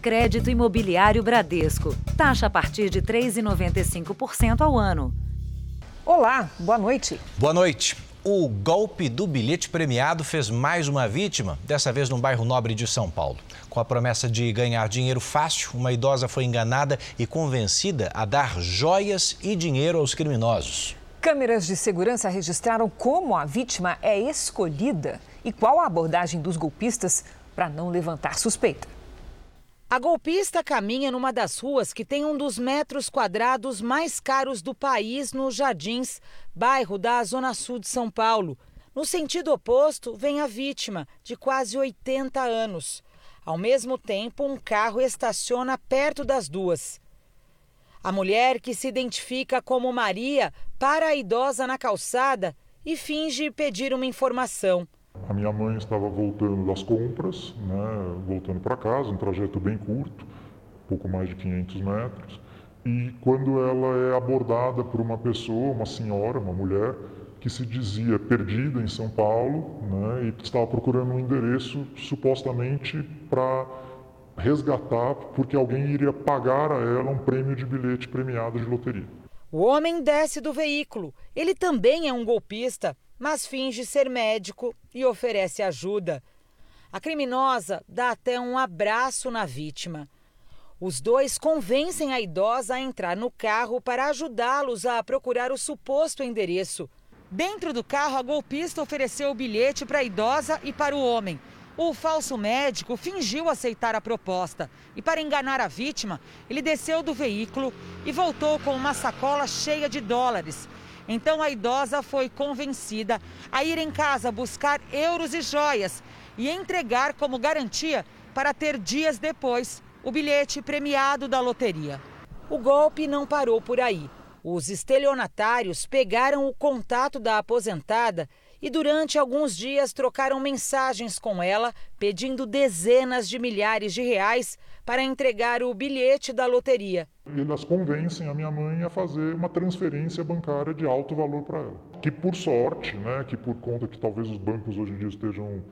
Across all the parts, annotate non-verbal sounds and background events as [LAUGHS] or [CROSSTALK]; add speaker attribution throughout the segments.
Speaker 1: Crédito Imobiliário Bradesco. Taxa a partir de 3,95% ao ano.
Speaker 2: Olá, boa noite.
Speaker 3: Boa noite. O golpe do bilhete premiado fez mais uma vítima, dessa vez no bairro Nobre de São Paulo. Com a promessa de ganhar dinheiro fácil, uma idosa foi enganada e convencida a dar joias e dinheiro aos criminosos.
Speaker 2: Câmeras de segurança registraram como a vítima é escolhida e qual a abordagem dos golpistas para não levantar suspeita.
Speaker 4: A golpista caminha numa das ruas que tem um dos metros quadrados mais caros do país, nos Jardins, bairro da Zona Sul de São Paulo. No sentido oposto, vem a vítima, de quase 80 anos. Ao mesmo tempo, um carro estaciona perto das duas. A mulher, que se identifica como Maria, para a idosa na calçada e finge pedir uma informação.
Speaker 5: A minha mãe estava voltando das compras, né, voltando para casa, um trajeto bem curto, pouco mais de 500 metros. E quando ela é abordada por uma pessoa, uma senhora, uma mulher, que se dizia perdida em São Paulo né, e estava procurando um endereço supostamente para resgatar, porque alguém iria pagar a ela um prêmio de bilhete premiado de loteria.
Speaker 4: O homem desce do veículo. Ele também é um golpista mas finge ser médico e oferece ajuda. A criminosa dá até um abraço na vítima. Os dois convencem a idosa a entrar no carro para ajudá-los a procurar o suposto endereço. Dentro do carro, a golpista ofereceu o bilhete para a idosa e para o homem. O falso médico fingiu aceitar a proposta e, para enganar a vítima, ele desceu do veículo e voltou com uma sacola cheia de dólares então a idosa foi convencida a ir em casa buscar euros e joias e entregar como garantia para ter dias depois o bilhete premiado da loteria. O golpe não parou por aí. Os estelionatários pegaram o contato da aposentada e durante alguns dias trocaram mensagens com ela pedindo dezenas de milhares de reais para entregar o bilhete da loteria.
Speaker 5: Elas convencem a minha mãe a fazer uma transferência bancária de alto valor para ela. Que por sorte, né, que por conta que talvez os bancos hoje em dia estejam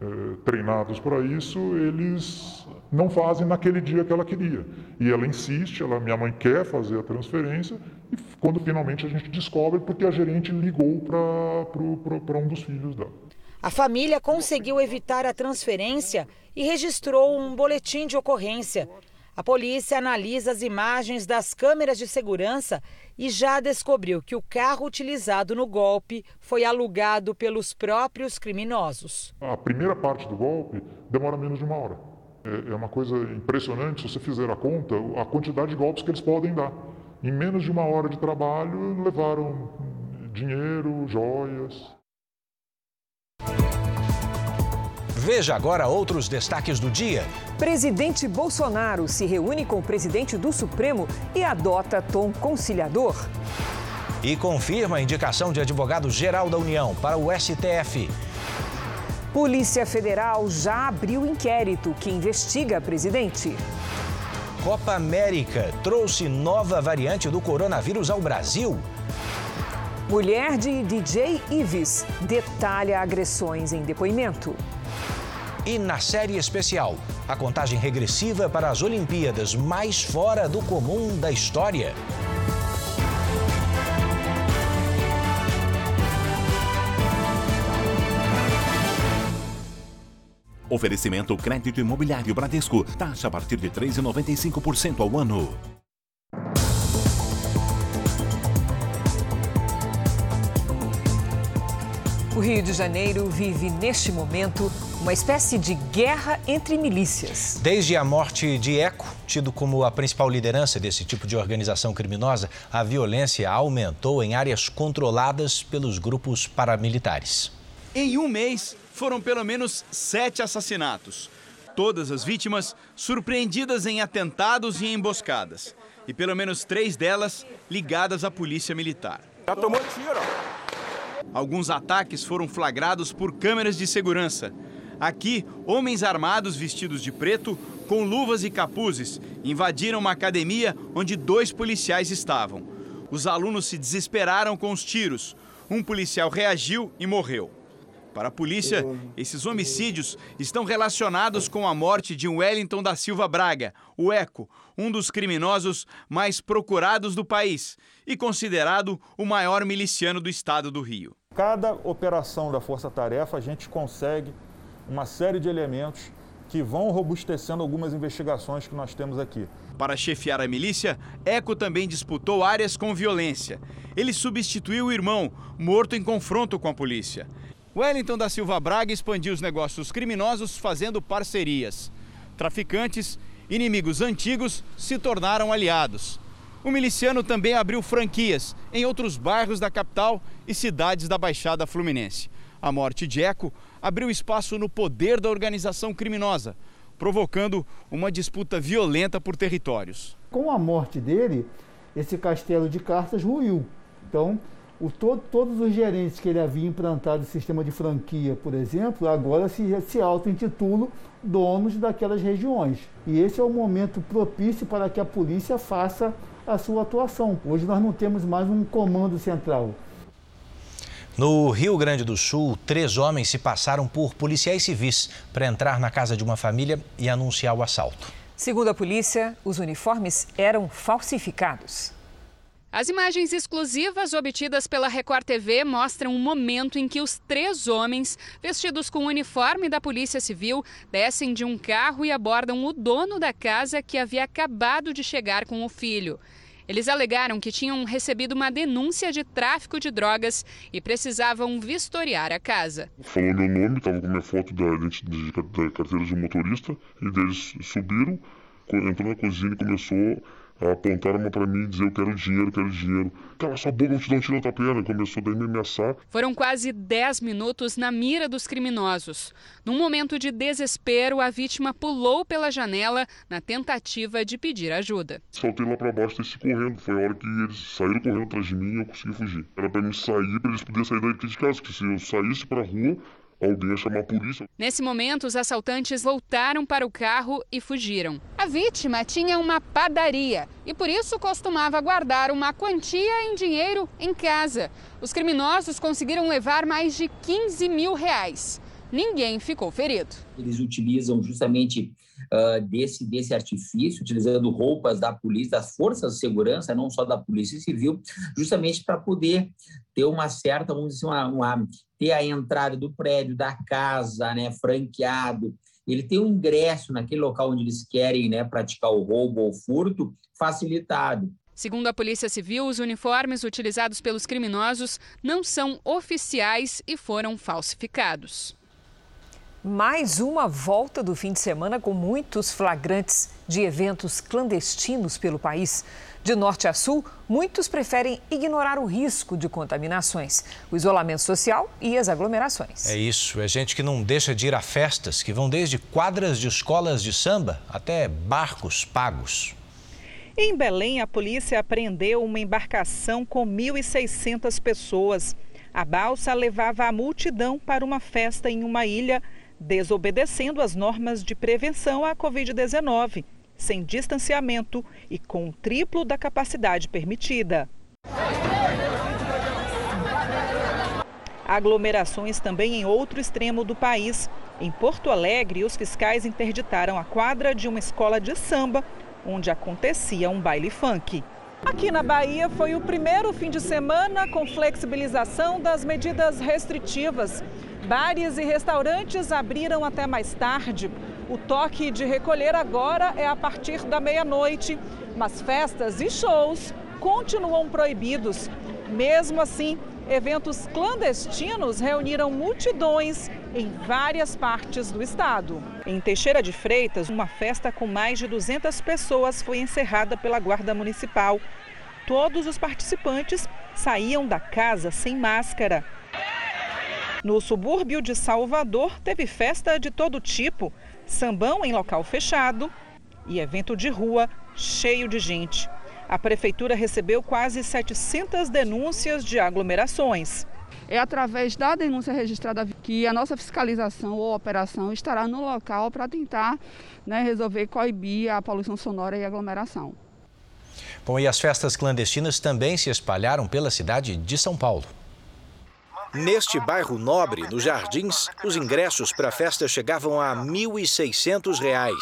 Speaker 5: eh, treinados para isso, eles não fazem naquele dia que ela queria. E ela insiste, ela, minha mãe quer fazer a transferência, e quando finalmente a gente descobre, porque a gerente ligou para um dos filhos dela.
Speaker 4: A família conseguiu evitar a transferência e registrou um boletim de ocorrência. A polícia analisa as imagens das câmeras de segurança e já descobriu que o carro utilizado no golpe foi alugado pelos próprios criminosos.
Speaker 5: A primeira parte do golpe demora menos de uma hora. É, é uma coisa impressionante, se você fizer a conta, a quantidade de golpes que eles podem dar. Em menos de uma hora de trabalho, levaram dinheiro, joias.
Speaker 3: Veja agora outros destaques do dia.
Speaker 2: Presidente Bolsonaro se reúne com o presidente do Supremo e adota tom conciliador.
Speaker 3: E confirma a indicação de advogado-geral da União para o STF.
Speaker 2: Polícia Federal já abriu inquérito que investiga presidente.
Speaker 3: Copa América trouxe nova variante do coronavírus ao Brasil.
Speaker 2: Mulher de DJ Ives detalha agressões em depoimento.
Speaker 3: E na série especial, a contagem regressiva para as Olimpíadas mais fora do comum da história.
Speaker 6: Oferecimento crédito imobiliário Bradesco. Taxa a partir de 3,95% ao ano.
Speaker 2: O Rio de Janeiro vive neste momento uma espécie de guerra entre milícias.
Speaker 3: Desde a morte de Eco, tido como a principal liderança desse tipo de organização criminosa, a violência aumentou em áreas controladas pelos grupos paramilitares.
Speaker 7: Em um mês, foram pelo menos sete assassinatos. Todas as vítimas surpreendidas em atentados e emboscadas. E pelo menos três delas ligadas à polícia militar.
Speaker 8: Já tomou tiro,
Speaker 7: Alguns ataques foram flagrados por câmeras de segurança. Aqui, homens armados vestidos de preto, com luvas e capuzes, invadiram uma academia onde dois policiais estavam. Os alunos se desesperaram com os tiros. Um policial reagiu e morreu. Para a polícia, esses homicídios estão relacionados com a morte de Wellington da Silva Braga, o Eco, um dos criminosos mais procurados do país e considerado o maior miliciano do estado do Rio.
Speaker 8: Cada operação da Força Tarefa, a gente consegue uma série de elementos que vão robustecendo algumas investigações que nós temos aqui.
Speaker 7: Para chefiar a milícia, Eco também disputou áreas com violência. Ele substituiu o irmão, morto em confronto com a polícia. Wellington da Silva Braga expandiu os negócios criminosos fazendo parcerias. Traficantes, inimigos antigos, se tornaram aliados. O miliciano também abriu franquias em outros bairros da capital e cidades da Baixada Fluminense. A morte de Eco abriu espaço no poder da organização criminosa, provocando uma disputa violenta por territórios.
Speaker 9: Com a morte dele, esse castelo de cartas ruiu. Então, o, todo, todos os gerentes que ele havia implantado o sistema de franquia, por exemplo, agora se, se auto-intitulam donos daquelas regiões. E esse é o momento propício para que a polícia faça a sua atuação. Hoje nós não temos mais um comando central.
Speaker 3: No Rio Grande do Sul, três homens se passaram por policiais civis para entrar na casa de uma família e anunciar o assalto.
Speaker 2: Segundo a polícia, os uniformes eram falsificados.
Speaker 10: As imagens exclusivas obtidas pela Record TV mostram um momento em que os três homens, vestidos com o uniforme da Polícia Civil, descem de um carro e abordam o dono da casa que havia acabado de chegar com o filho. Eles alegaram que tinham recebido uma denúncia de tráfico de drogas e precisavam vistoriar a casa.
Speaker 5: Falou meu nome, estava com minha foto da, da carteira de motorista, e eles subiram, entrou na cozinha e começou apontar uma para mim e dizer eu quero dinheiro, quero dinheiro. Cala sua boca, não te dá um tiro na tua perna. Começou daí a me ameaçar.
Speaker 10: Foram quase 10 minutos na mira dos criminosos. Num momento de desespero, a vítima pulou pela janela na tentativa de pedir ajuda.
Speaker 5: Saltei lá para baixo e desci correndo. Foi a hora que eles saíram correndo atrás de mim e eu consegui fugir. Era para mim sair, para eles poderem sair daqui de casa, que se eu saísse para rua, alguém ia chamar a polícia.
Speaker 10: Nesse momento, os assaltantes voltaram para o carro e fugiram. A vítima tinha uma padaria e por isso costumava guardar uma quantia em dinheiro em casa. Os criminosos conseguiram levar mais de 15 mil reais. Ninguém ficou ferido.
Speaker 11: Eles utilizam justamente uh, desse, desse artifício, utilizando roupas da polícia, das forças de segurança, não só da polícia civil, justamente para poder ter uma certa, vamos dizer, uma, uma, ter a entrada do prédio, da casa, né, franqueado, ele tem um ingresso naquele local onde eles querem né, praticar o roubo ou furto facilitado.
Speaker 10: Segundo a Polícia Civil, os uniformes utilizados pelos criminosos não são oficiais e foram falsificados.
Speaker 2: Mais uma volta do fim de semana com muitos flagrantes de eventos clandestinos pelo país. De norte a sul, muitos preferem ignorar o risco de contaminações, o isolamento social e as aglomerações.
Speaker 3: É isso, é gente que não deixa de ir a festas, que vão desde quadras de escolas de samba até barcos pagos.
Speaker 12: Em Belém, a polícia apreendeu uma embarcação com 1.600 pessoas. A balsa levava a multidão para uma festa em uma ilha desobedecendo as normas de prevenção à Covid-19, sem distanciamento e com o triplo da capacidade permitida. Aglomerações também em outro extremo do país. Em Porto Alegre, os fiscais interditaram a quadra de uma escola de samba, onde acontecia um baile funk. Aqui na Bahia foi o primeiro fim de semana com flexibilização das medidas restritivas. Bares e restaurantes abriram até mais tarde. O toque de recolher agora é a partir da meia-noite, mas festas e shows continuam proibidos. Mesmo assim, eventos clandestinos reuniram multidões em várias partes do estado. Em Teixeira de Freitas, uma festa com mais de 200 pessoas foi encerrada pela Guarda Municipal. Todos os participantes saíam da casa sem máscara. No subúrbio de Salvador, teve festa de todo tipo: sambão em local fechado e evento de rua cheio de gente. A prefeitura recebeu quase 700 denúncias de aglomerações.
Speaker 13: É através da denúncia registrada que a nossa fiscalização ou operação estará no local para tentar né, resolver coibir a poluição sonora e aglomeração.
Speaker 3: Bom, e as festas clandestinas também se espalharam pela cidade de São Paulo. Neste bairro nobre, nos Jardins, os ingressos para a festa chegavam a R$ 1.600.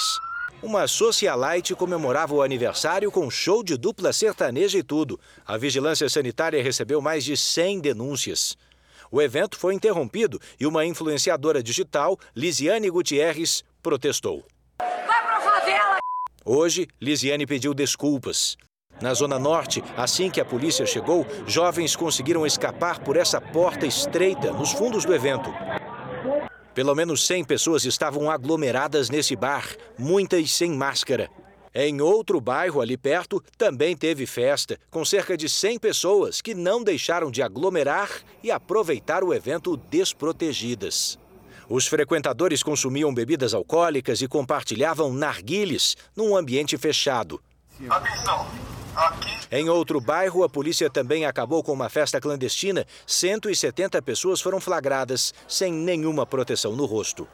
Speaker 3: Uma socialite comemorava o aniversário com show de dupla sertaneja e tudo. A vigilância sanitária recebeu mais de 100 denúncias. O evento foi interrompido e uma influenciadora digital, Lisiane Gutierrez, protestou.
Speaker 14: Vai pra favela!
Speaker 3: Hoje, Lisiane pediu desculpas. Na Zona Norte, assim que a polícia chegou, jovens conseguiram escapar por essa porta estreita nos fundos do evento. Pelo menos 100 pessoas estavam aglomeradas nesse bar, muitas sem máscara. Em outro bairro ali perto, também teve festa, com cerca de 100 pessoas que não deixaram de aglomerar e aproveitar o evento desprotegidas. Os frequentadores consumiam bebidas alcoólicas e compartilhavam narguiles num ambiente fechado.
Speaker 14: Atenção!
Speaker 3: Em outro bairro, a polícia também acabou com uma festa clandestina. 170 pessoas foram flagradas sem nenhuma proteção no rosto.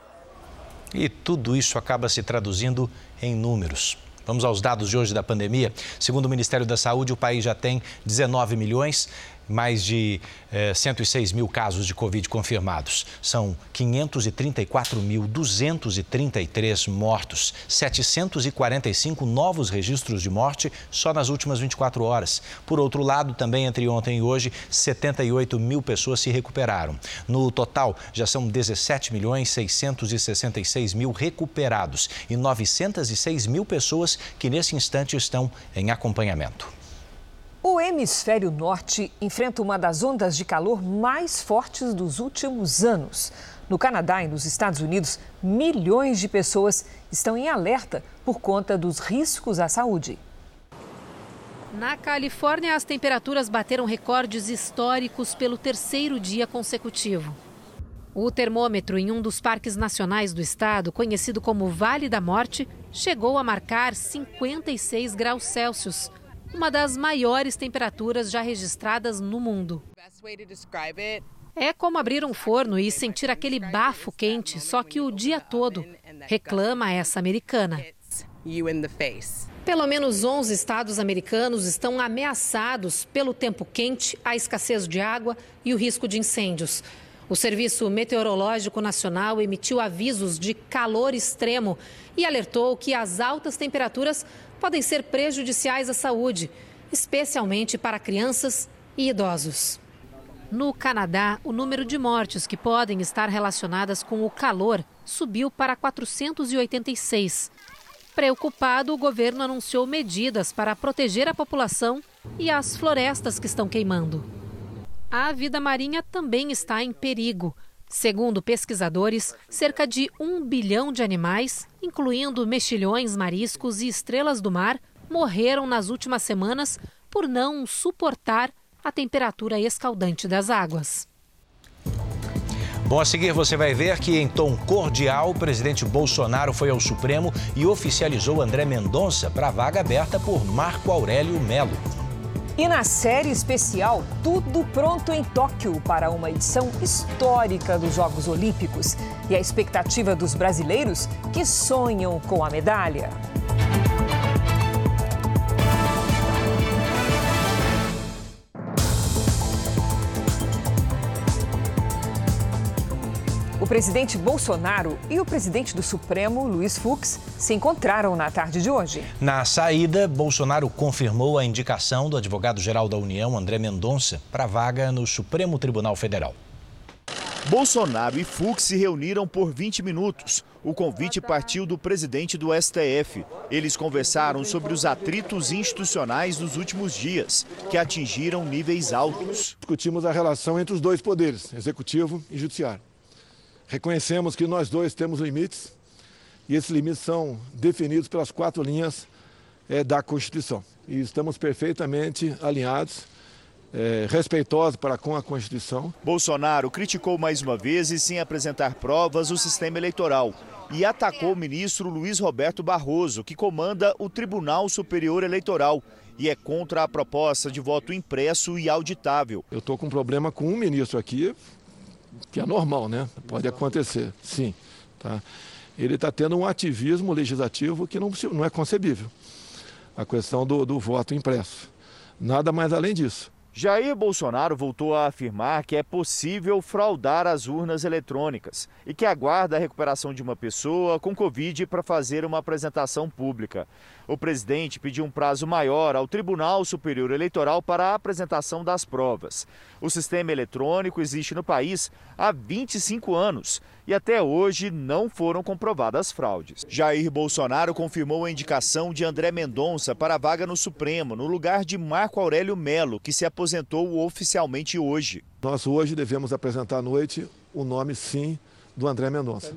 Speaker 3: E tudo isso acaba se traduzindo em números. Vamos aos dados de hoje da pandemia. Segundo o Ministério da Saúde, o país já tem 19 milhões mais de eh, 106 mil casos de Covid confirmados. São 534.233 mortos, 745 novos registros de morte só nas últimas 24 horas. Por outro lado, também entre ontem e hoje, 78 mil pessoas se recuperaram. No total, já são 17 milhões 666 mil recuperados e 906 mil pessoas que nesse instante estão em acompanhamento.
Speaker 2: O hemisfério norte enfrenta uma das ondas de calor mais fortes dos últimos anos. No Canadá e nos Estados Unidos, milhões de pessoas estão em alerta por conta dos riscos à saúde.
Speaker 15: Na Califórnia, as temperaturas bateram recordes históricos pelo terceiro dia consecutivo. O termômetro em um dos parques nacionais do estado, conhecido como Vale da Morte, chegou a marcar 56 graus Celsius uma das maiores temperaturas já registradas no mundo. É como abrir um forno e sentir aquele bafo quente, só que o dia todo, reclama essa americana. Pelo menos 11 estados americanos estão ameaçados pelo tempo quente, a escassez de água e o risco de incêndios. O Serviço Meteorológico Nacional emitiu avisos de calor extremo e alertou que as altas temperaturas podem ser prejudiciais à saúde, especialmente para crianças e idosos. No Canadá, o número de mortes que podem estar relacionadas com o calor subiu para 486. Preocupado, o governo anunciou medidas para proteger a população e as florestas que estão queimando. A vida marinha também está em perigo. Segundo pesquisadores, cerca de um bilhão de animais, incluindo mexilhões, mariscos e estrelas do mar, morreram nas últimas semanas por não suportar a temperatura escaldante das águas.
Speaker 3: Bom, a seguir você vai ver que, em tom cordial, o presidente Bolsonaro foi ao Supremo e oficializou André Mendonça para a vaga aberta por Marco Aurélio Melo.
Speaker 2: E na série especial, tudo pronto em Tóquio para uma edição histórica dos Jogos Olímpicos e a expectativa dos brasileiros que sonham com a medalha. Presidente Bolsonaro e o presidente do Supremo, Luiz Fux, se encontraram na tarde de hoje.
Speaker 3: Na saída, Bolsonaro confirmou a indicação do advogado-geral da União, André Mendonça, para a vaga no Supremo Tribunal Federal.
Speaker 16: Bolsonaro e Fux se reuniram por 20 minutos. O convite partiu do presidente do STF. Eles conversaram sobre os atritos institucionais dos últimos dias, que atingiram níveis altos.
Speaker 17: Discutimos a relação entre os dois poderes, executivo e judiciário. Reconhecemos que nós dois temos limites e esses limites são definidos pelas quatro linhas é, da Constituição. E estamos perfeitamente alinhados, é, respeitosos para com a Constituição.
Speaker 16: Bolsonaro criticou mais uma vez e sem apresentar provas o sistema eleitoral e atacou o ministro Luiz Roberto Barroso, que comanda o Tribunal Superior Eleitoral e é contra a proposta de voto impresso e auditável.
Speaker 17: Eu estou com um problema com um ministro aqui, que é normal, né? Pode acontecer, sim. Tá? Ele está tendo um ativismo legislativo que não, não é concebível. A questão do, do voto impresso. Nada mais além disso.
Speaker 16: Jair Bolsonaro voltou a afirmar que é possível fraudar as urnas eletrônicas e que aguarda a recuperação de uma pessoa com Covid para fazer uma apresentação pública. O presidente pediu um prazo maior ao Tribunal Superior Eleitoral para a apresentação das provas. O sistema eletrônico existe no país há 25 anos e até hoje não foram comprovadas fraudes. Jair Bolsonaro confirmou a indicação de André Mendonça para a vaga no Supremo, no lugar de Marco Aurélio Melo, que se aposentou oficialmente hoje.
Speaker 17: Nós hoje devemos apresentar à noite o nome, sim, do André Mendonça.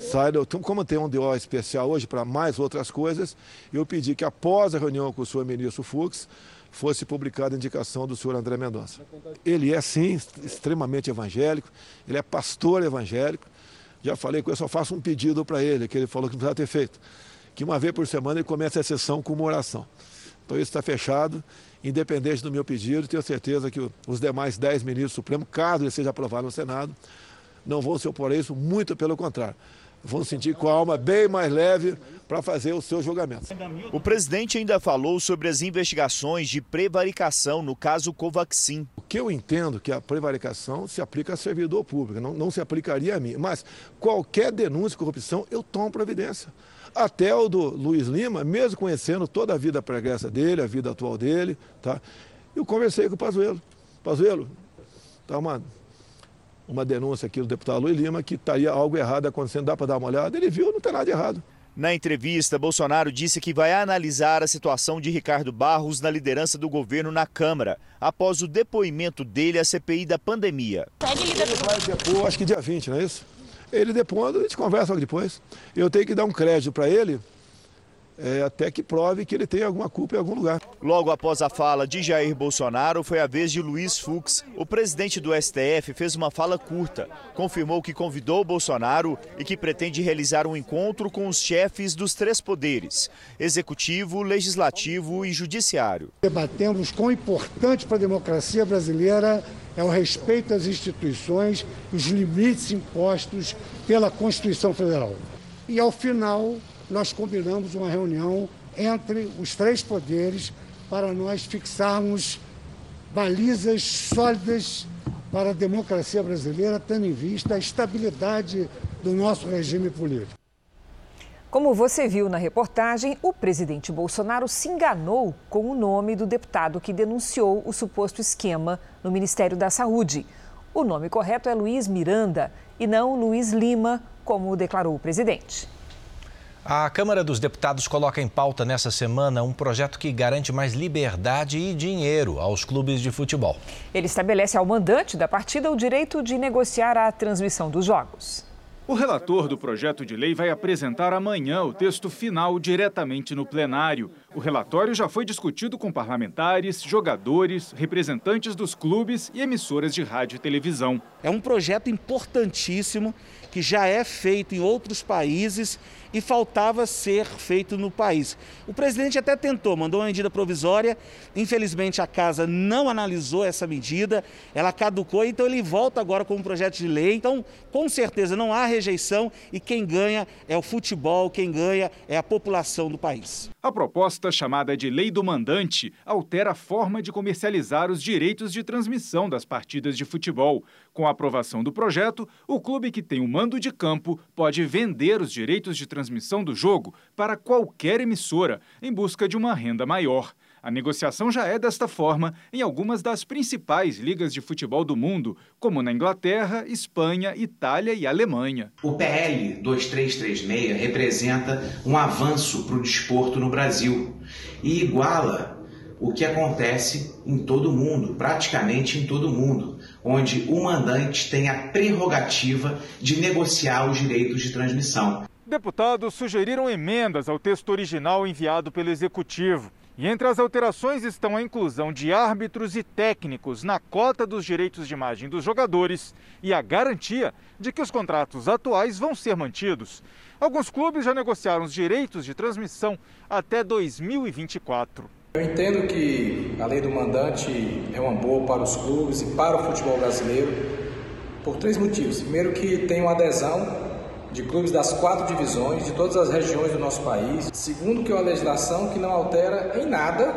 Speaker 17: Sai do, como tem um DO especial hoje para mais outras coisas, eu pedi que após a reunião com o senhor ministro Fux, fosse publicada a indicação do senhor André Mendonça. Ele é, sim, extremamente evangélico, ele é pastor evangélico. Já falei com ele, só faço um pedido para ele, que ele falou que não precisava ter feito. Que uma vez por semana ele comece a sessão com uma oração. Então isso está fechado, independente do meu pedido, tenho certeza que os demais dez ministros do Supremo, caso ele seja aprovado no Senado, não vão se opor a isso, muito pelo contrário vão sentir com a alma bem mais leve para fazer o seu julgamento.
Speaker 16: O presidente ainda falou sobre as investigações de prevaricação no caso Covaxin.
Speaker 17: O que eu entendo que a prevaricação se aplica a servidor público, não, não se aplicaria a mim. Mas qualquer denúncia de corrupção, eu tomo providência. Até o do Luiz Lima, mesmo conhecendo toda a vida pregressa dele, a vida atual dele, tá? eu conversei com o Pazuello. Pazuello, tá uma uma denúncia aqui do deputado Luiz Lima que estaria algo errado acontecendo, dá para dar uma olhada? Ele viu, não tem nada de errado.
Speaker 16: Na entrevista, Bolsonaro disse que vai analisar a situação de Ricardo Barros na liderança do governo na Câmara, após o depoimento dele à CPI da pandemia.
Speaker 17: Ele vai depor, acho que dia 20, não é isso? Ele depondo, a gente conversa logo depois. Eu tenho que dar um crédito para ele, é, até que prove que ele tem alguma culpa em algum lugar.
Speaker 16: Logo após a fala de Jair Bolsonaro, foi a vez de Luiz Fux. O presidente do STF fez uma fala curta. Confirmou que convidou Bolsonaro e que pretende realizar um encontro com os chefes dos três poderes: executivo, legislativo e judiciário.
Speaker 18: Debatemos quão importante para a democracia brasileira é o respeito às instituições, os limites impostos pela Constituição Federal. E ao final, nós combinamos uma reunião entre os três poderes para nós fixarmos balizas sólidas para a democracia brasileira, tendo em vista a estabilidade do nosso regime político.
Speaker 2: Como você viu na reportagem, o presidente Bolsonaro se enganou com o nome do deputado que denunciou o suposto esquema no Ministério da Saúde. O nome correto é Luiz Miranda e não Luiz Lima, como declarou o presidente.
Speaker 3: A Câmara dos Deputados coloca em pauta nessa semana um projeto que garante mais liberdade e dinheiro aos clubes de futebol.
Speaker 2: Ele estabelece ao mandante da partida o direito de negociar a transmissão dos jogos.
Speaker 19: O relator do projeto de lei vai apresentar amanhã o texto final diretamente no plenário. O relatório já foi discutido com parlamentares, jogadores, representantes dos clubes e emissoras de rádio e televisão.
Speaker 20: É um projeto importantíssimo que já é feito em outros países e faltava ser feito no país. O presidente até tentou, mandou uma medida provisória, infelizmente a casa não analisou essa medida, ela caducou, então ele volta agora com um projeto de lei. Então, com certeza, não há rejeição e quem ganha é o futebol, quem ganha é a população do país.
Speaker 19: A proposta, chamada de Lei do Mandante, altera a forma de comercializar os direitos de transmissão das partidas de futebol. Com a aprovação do projeto, o clube que tem o mando de campo pode vender os direitos de transmissão do jogo para qualquer emissora, em busca de uma renda maior. A negociação já é desta forma em algumas das principais ligas de futebol do mundo, como na Inglaterra, Espanha, Itália e Alemanha.
Speaker 21: O PL 2336 representa um avanço para o desporto no Brasil e iguala o que acontece em todo o mundo, praticamente em todo o mundo, onde o mandante tem a prerrogativa de negociar os direitos de transmissão.
Speaker 19: Deputados sugeriram emendas ao texto original enviado pelo Executivo. E entre as alterações estão a inclusão de árbitros e técnicos na cota dos direitos de imagem dos jogadores e a garantia de que os contratos atuais vão ser mantidos. Alguns clubes já negociaram os direitos de transmissão até 2024.
Speaker 22: Eu entendo que a lei do mandante é uma boa para os clubes e para o futebol brasileiro por três motivos. Primeiro, que tem uma adesão de clubes das quatro divisões, de todas as regiões do nosso país, segundo que é uma legislação que não altera em nada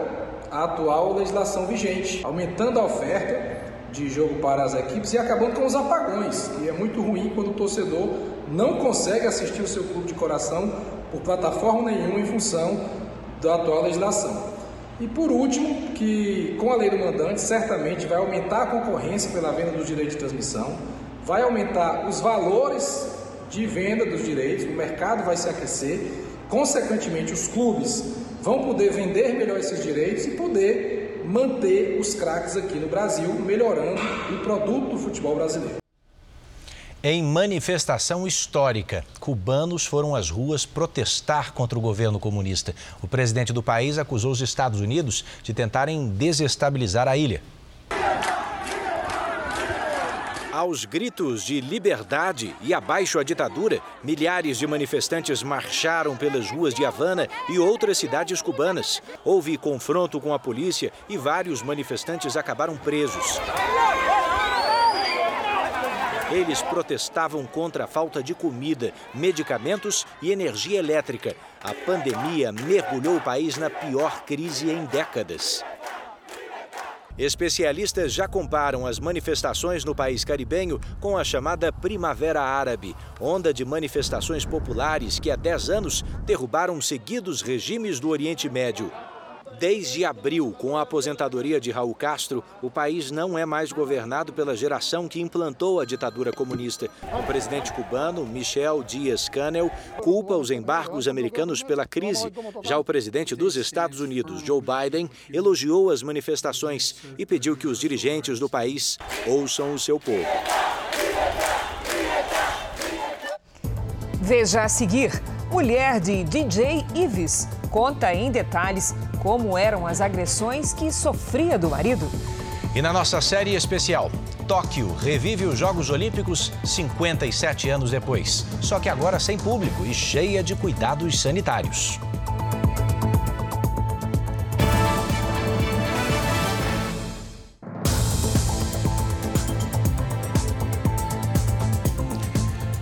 Speaker 22: a atual legislação vigente, aumentando a oferta de jogo para as equipes e acabando com os apagões, que é muito ruim quando o torcedor não consegue assistir o seu clube de coração por plataforma nenhuma em função da atual legislação. E por último, que com a lei do mandante certamente vai aumentar a concorrência pela venda dos direitos de transmissão, vai aumentar os valores de venda dos direitos, o mercado vai se aquecer, consequentemente os clubes vão poder vender melhor esses direitos e poder manter os craques aqui no Brasil, melhorando o produto do futebol brasileiro.
Speaker 3: Em manifestação histórica, cubanos foram às ruas protestar contra o governo comunista. O presidente do país acusou os Estados Unidos de tentarem desestabilizar a ilha. Aos gritos de liberdade e abaixo a ditadura, milhares de manifestantes marcharam pelas ruas de Havana e outras cidades cubanas. Houve confronto com a polícia e vários manifestantes acabaram presos. Eles protestavam contra a falta de comida, medicamentos e energia elétrica. A pandemia mergulhou o país na pior crise em décadas. Especialistas já comparam as manifestações no país caribenho com a chamada Primavera Árabe, onda de manifestações populares que há 10 anos derrubaram seguidos regimes do Oriente Médio. Desde abril, com a aposentadoria de Raul Castro, o país não é mais governado pela geração que implantou a ditadura comunista. O presidente cubano, Michel Dias-Canel, culpa os embargos americanos pela crise. Já o presidente dos Estados Unidos, Joe Biden, elogiou as manifestações e pediu que os dirigentes do país ouçam o seu povo.
Speaker 2: Veja a seguir: mulher de DJ Ives conta em detalhes como eram as agressões que sofria do marido.
Speaker 3: E na nossa série especial, Tóquio revive os Jogos Olímpicos 57 anos depois, só que agora sem público e cheia de cuidados sanitários.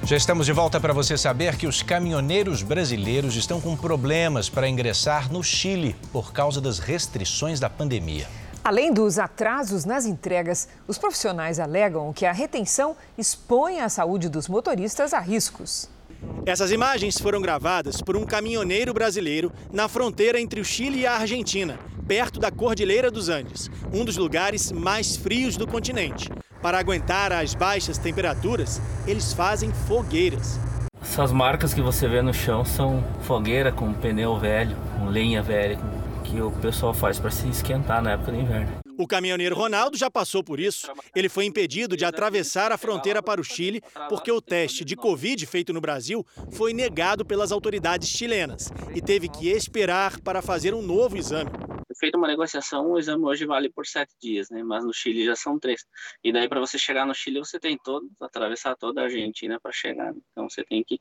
Speaker 3: Já estamos de volta para você saber que os caminhoneiros brasileiros estão com problemas para ingressar no Chile por causa das restrições da pandemia.
Speaker 2: Além dos atrasos nas entregas, os profissionais alegam que a retenção expõe a saúde dos motoristas a riscos.
Speaker 23: Essas imagens foram gravadas por um caminhoneiro brasileiro na fronteira entre o Chile e a Argentina, perto da Cordilheira dos Andes, um dos lugares mais frios do continente. Para aguentar as baixas temperaturas, eles fazem fogueiras.
Speaker 24: Essas marcas que você vê no chão são fogueira com pneu velho, com lenha velha, que o pessoal faz para se esquentar na época do inverno.
Speaker 23: O caminhoneiro Ronaldo já passou por isso. Ele foi impedido de atravessar a fronteira para o Chile porque o teste de Covid feito no Brasil foi negado pelas autoridades chilenas e teve que esperar para fazer um novo exame
Speaker 25: feita uma negociação, o exame hoje vale por sete dias, né? Mas no Chile já são três. E daí para você chegar no Chile você tem todo atravessar toda a Argentina para chegar. Né? Então você tem que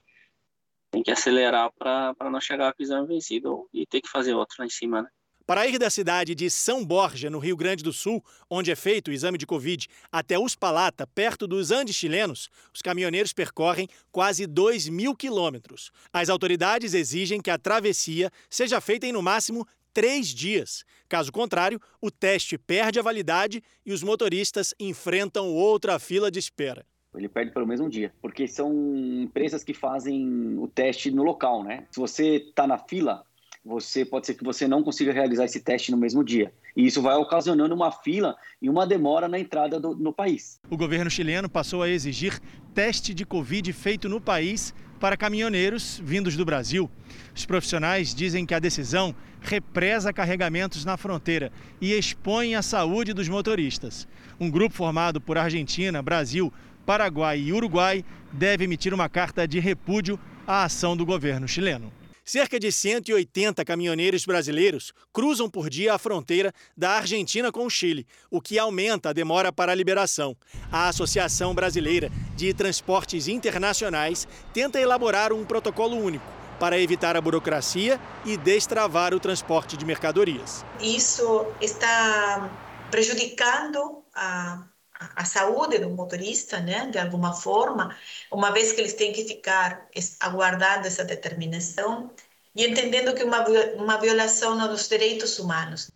Speaker 25: tem que acelerar para não chegar com o exame vencido e ter que fazer outro lá em cima, né?
Speaker 23: Para ir da cidade de São Borja, no Rio Grande do Sul, onde é feito o exame de Covid, até Uspalata, perto dos Andes chilenos, os caminhoneiros percorrem quase 2 mil quilômetros. As autoridades exigem que a travessia seja feita em no máximo três dias. Caso contrário, o teste perde a validade e os motoristas enfrentam outra fila de espera.
Speaker 26: Ele perde pelo menos um dia, porque são empresas que fazem o teste no local, né? Se você está na fila, você pode ser que você não consiga realizar esse teste no mesmo dia. E isso vai ocasionando uma fila e uma demora na entrada do, no país.
Speaker 23: O governo chileno passou a exigir teste de Covid feito no país para caminhoneiros vindos do Brasil. Os profissionais dizem que a decisão represa carregamentos na fronteira e expõe a saúde dos motoristas. Um grupo formado por Argentina, Brasil, Paraguai e Uruguai deve emitir uma carta de repúdio à ação do governo chileno. Cerca de 180 caminhoneiros brasileiros cruzam por dia a fronteira da Argentina com o Chile, o que aumenta a demora para a liberação. A Associação Brasileira de Transportes Internacionais tenta elaborar um protocolo único para evitar a burocracia e destravar o transporte de mercadorias.
Speaker 27: Isso está prejudicando a
Speaker 28: a saúde do motorista, né, de alguma forma, uma vez que eles têm que ficar aguardando essa determinação e entendendo que uma uma violação dos direitos humanos.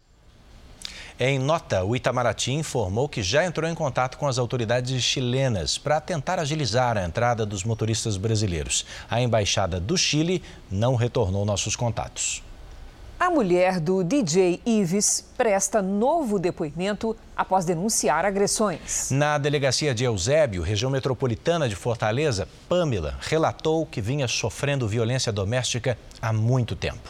Speaker 3: Em nota, o Itamaraty informou que já entrou em contato com as autoridades chilenas para tentar agilizar a entrada dos motoristas brasileiros. A embaixada do Chile não retornou nossos contatos.
Speaker 2: A mulher do DJ Ives presta novo depoimento após denunciar agressões.
Speaker 3: Na delegacia de Eusébio, região metropolitana de Fortaleza, Pamela relatou que vinha sofrendo violência doméstica há muito tempo.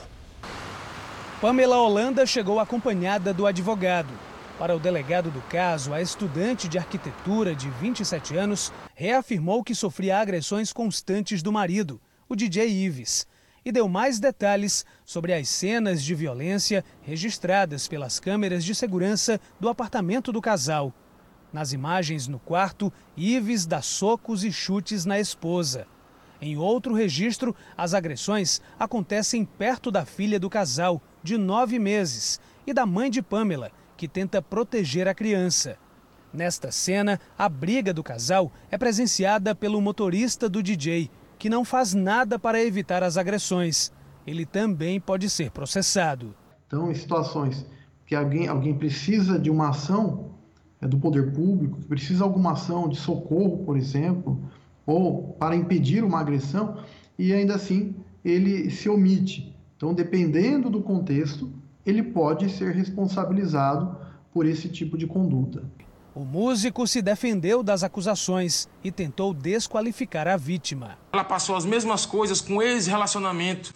Speaker 29: Pamela Holanda chegou acompanhada do advogado. Para o delegado do caso, a estudante de arquitetura de 27 anos reafirmou que sofria agressões constantes do marido, o DJ Ives e deu mais detalhes sobre as cenas de violência registradas pelas câmeras de segurança do apartamento do casal. Nas imagens no quarto, Ives dá socos e chutes na esposa. Em outro registro, as agressões acontecem perto da filha do casal, de nove meses, e da mãe de Pamela, que tenta proteger a criança. Nesta cena, a briga do casal é presenciada pelo motorista do DJ, que não faz nada para evitar as agressões. Ele também pode ser processado.
Speaker 30: Então, em situações que alguém, alguém precisa de uma ação é, do poder público, que precisa de alguma ação de socorro, por exemplo, ou para impedir uma agressão, e ainda assim ele se omite. Então, dependendo do contexto, ele pode ser responsabilizado por esse tipo de conduta.
Speaker 29: O músico se defendeu das acusações e tentou desqualificar a vítima.
Speaker 31: Ela passou as mesmas coisas com ex-relacionamento.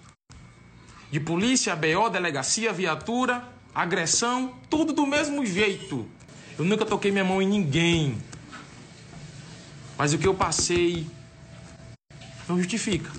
Speaker 31: De polícia, BO, delegacia, viatura, agressão, tudo do mesmo jeito. Eu nunca toquei minha mão em ninguém. Mas o que eu passei não justifica.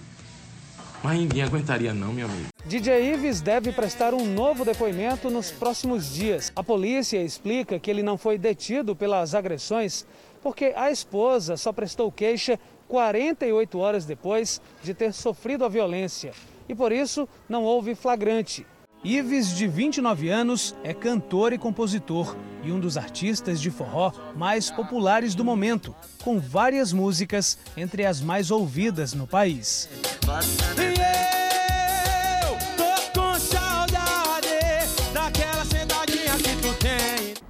Speaker 31: Mas ninguém aguentaria não, meu amigo.
Speaker 29: DJ Ives deve prestar um novo depoimento nos próximos dias. A polícia explica que ele não foi detido pelas agressões porque a esposa só prestou queixa 48 horas depois de ter sofrido a violência e por isso não houve flagrante. Ives, de 29 anos, é cantor e compositor e um dos artistas de forró mais populares do momento, com várias músicas entre as mais ouvidas no país.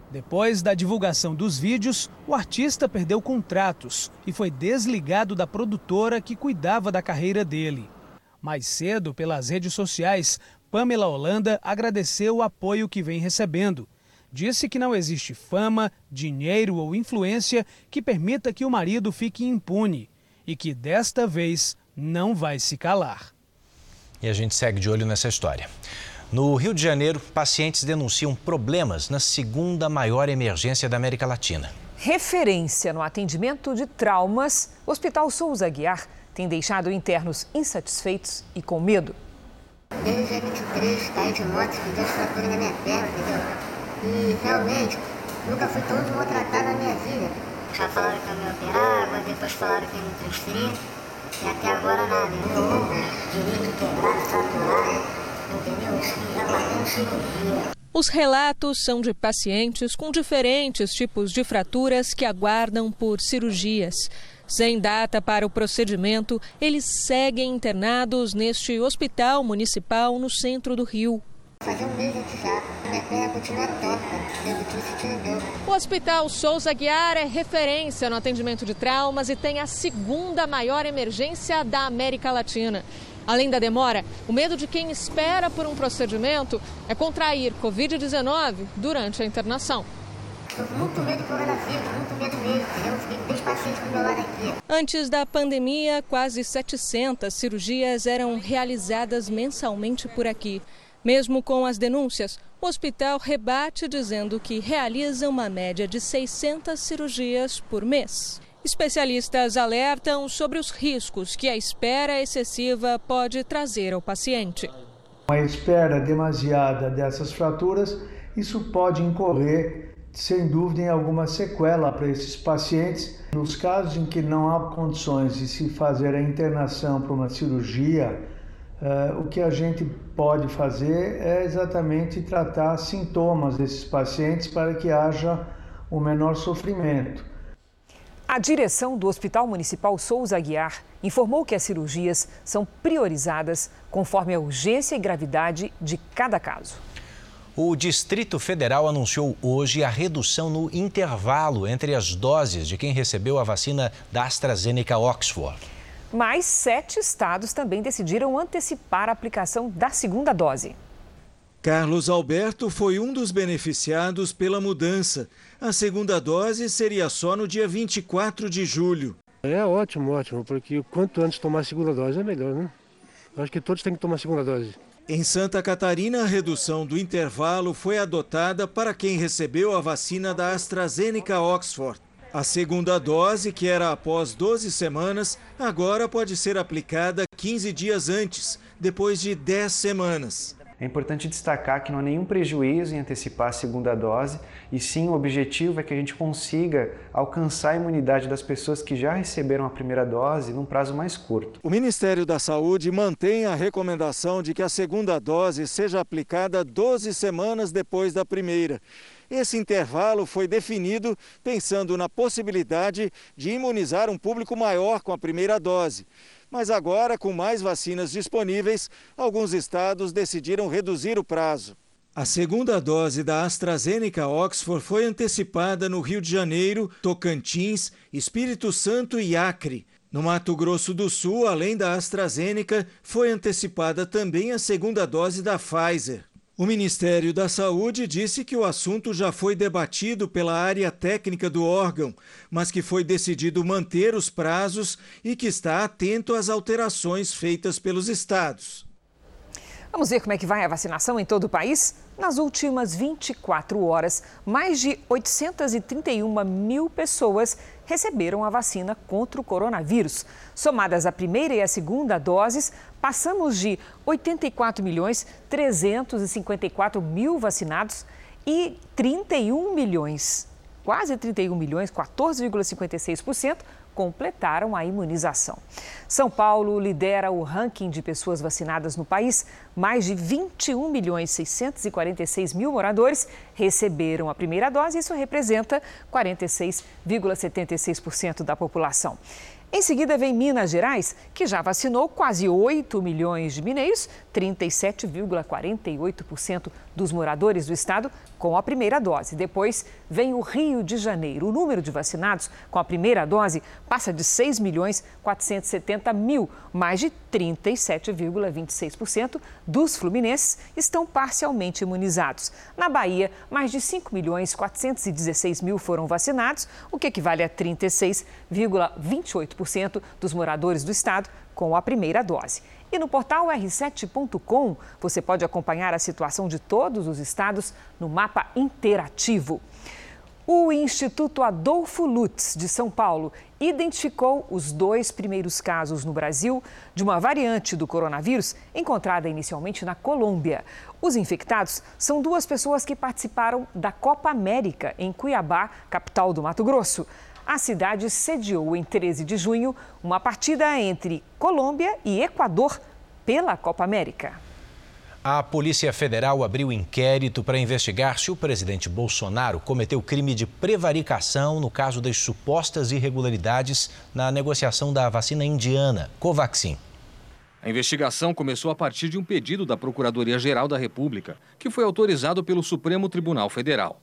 Speaker 29: Depois da divulgação dos vídeos, o artista perdeu contratos e foi desligado da produtora que cuidava da carreira dele. Mais cedo, pelas redes sociais, Pamela Holanda agradeceu o apoio que vem recebendo. Disse que não existe fama, dinheiro ou influência que permita que o marido fique impune e que desta vez não vai se calar.
Speaker 3: E a gente segue de olho nessa história. No Rio de Janeiro, pacientes denunciam problemas na segunda maior emergência da América Latina.
Speaker 2: Referência no atendimento de traumas, o Hospital Souza Guiar tem deixado internos insatisfeitos e com medo.
Speaker 27: Desde dia 23, caí de moto, fiz duas fraturas na minha perna, entendeu? E realmente, nunca fui tão maltratado na minha vida. Já falaram que eu me operava, depois falaram que eu me transferir, e até agora nada. Meu ombro direito quebrado, fraturado.
Speaker 32: Os relatos são de pacientes com diferentes tipos de fraturas que aguardam por cirurgias. Sem data para o procedimento, eles seguem internados neste hospital municipal no centro do Rio. O Hospital Souza Guiar é referência no atendimento de traumas e tem a segunda maior emergência da América Latina. Além da demora, o medo de quem espera por um procedimento é contrair Covid-19 durante a internação.
Speaker 27: Muito medo de coronavírus, muito medo mesmo, entendeu? Fiquei com meu lado aqui.
Speaker 32: Antes da pandemia, quase 700 cirurgias eram realizadas mensalmente por aqui. Mesmo com as denúncias, o hospital rebate dizendo que realiza uma média de 600 cirurgias por mês. Especialistas alertam sobre os riscos que a espera excessiva pode trazer ao paciente.
Speaker 33: A espera demasiada dessas fraturas, isso pode incorrer, sem dúvida, em alguma sequela para esses pacientes. Nos casos em que não há condições de se fazer a internação para uma cirurgia, uh, o que a gente pode fazer é exatamente tratar sintomas desses pacientes para que haja o menor sofrimento.
Speaker 2: A direção do Hospital Municipal Souza Aguiar informou que as cirurgias são priorizadas conforme a urgência e gravidade de cada caso.
Speaker 3: O Distrito Federal anunciou hoje a redução no intervalo entre as doses de quem recebeu a vacina da AstraZeneca Oxford.
Speaker 2: Mas sete estados também decidiram antecipar a aplicação da segunda dose.
Speaker 34: Carlos Alberto foi um dos beneficiados pela mudança. A segunda dose seria só no dia 24 de julho.
Speaker 35: É ótimo, ótimo, porque quanto antes tomar a segunda dose é melhor, né? Acho que todos têm que tomar a segunda dose.
Speaker 34: Em Santa Catarina, a redução do intervalo foi adotada para quem recebeu a vacina da AstraZeneca Oxford. A segunda dose, que era após 12 semanas, agora pode ser aplicada 15 dias antes, depois de 10 semanas.
Speaker 28: É importante destacar que não há nenhum prejuízo em antecipar a segunda dose, e sim o objetivo é que a gente consiga alcançar a imunidade das pessoas que já receberam a primeira dose num prazo mais curto.
Speaker 34: O Ministério da Saúde mantém a recomendação de que a segunda dose seja aplicada 12 semanas depois da primeira. Esse intervalo foi definido pensando na possibilidade de imunizar um público maior com a primeira dose. Mas agora, com mais vacinas disponíveis, alguns estados decidiram reduzir o prazo. A segunda dose da AstraZeneca Oxford foi antecipada no Rio de Janeiro, Tocantins, Espírito Santo e Acre. No Mato Grosso do Sul, além da AstraZeneca, foi antecipada também a segunda dose da Pfizer. O Ministério da Saúde disse que o assunto já foi debatido pela área técnica do órgão, mas que foi decidido manter os prazos e que está atento às alterações feitas pelos estados.
Speaker 2: Vamos ver como é que vai a vacinação em todo o país? Nas últimas 24 horas, mais de 831 mil pessoas receberam a vacina contra o coronavírus. Somadas a primeira e a segunda doses, passamos de 84 milhões 354 mil vacinados e 31 milhões, quase 31 milhões, 14,56% completaram a imunização. São Paulo lidera o ranking de pessoas vacinadas no país. Mais de 21 milhões 646 mil moradores receberam a primeira dose. Isso representa 46,76% da população. Em seguida vem Minas Gerais, que já vacinou quase 8 milhões de mineiros, 37,48% dos moradores do estado com a primeira dose. Depois vem o Rio de Janeiro. O número de vacinados com a primeira dose passa de 6 milhões 470 mil. Mais de 37,26% dos fluminenses estão parcialmente imunizados. Na Bahia, mais de 5 milhões 416 mil foram vacinados, o que equivale a 36,28% dos moradores do estado com a primeira dose. E no portal r7.com você pode acompanhar a situação de todos os estados no mapa interativo. O Instituto Adolfo Lutz, de São Paulo, identificou os dois primeiros casos no Brasil de uma variante do coronavírus encontrada inicialmente na Colômbia. Os infectados são duas pessoas que participaram da Copa América em Cuiabá, capital do Mato Grosso a cidade sediou em 13 de junho uma partida entre Colômbia e Equador pela Copa América.
Speaker 3: A Polícia Federal abriu inquérito para investigar se o presidente Bolsonaro cometeu crime de prevaricação no caso das supostas irregularidades na negociação da vacina indiana, Covaxin.
Speaker 36: A investigação começou a partir de um pedido da Procuradoria-Geral da República, que foi autorizado pelo Supremo Tribunal Federal.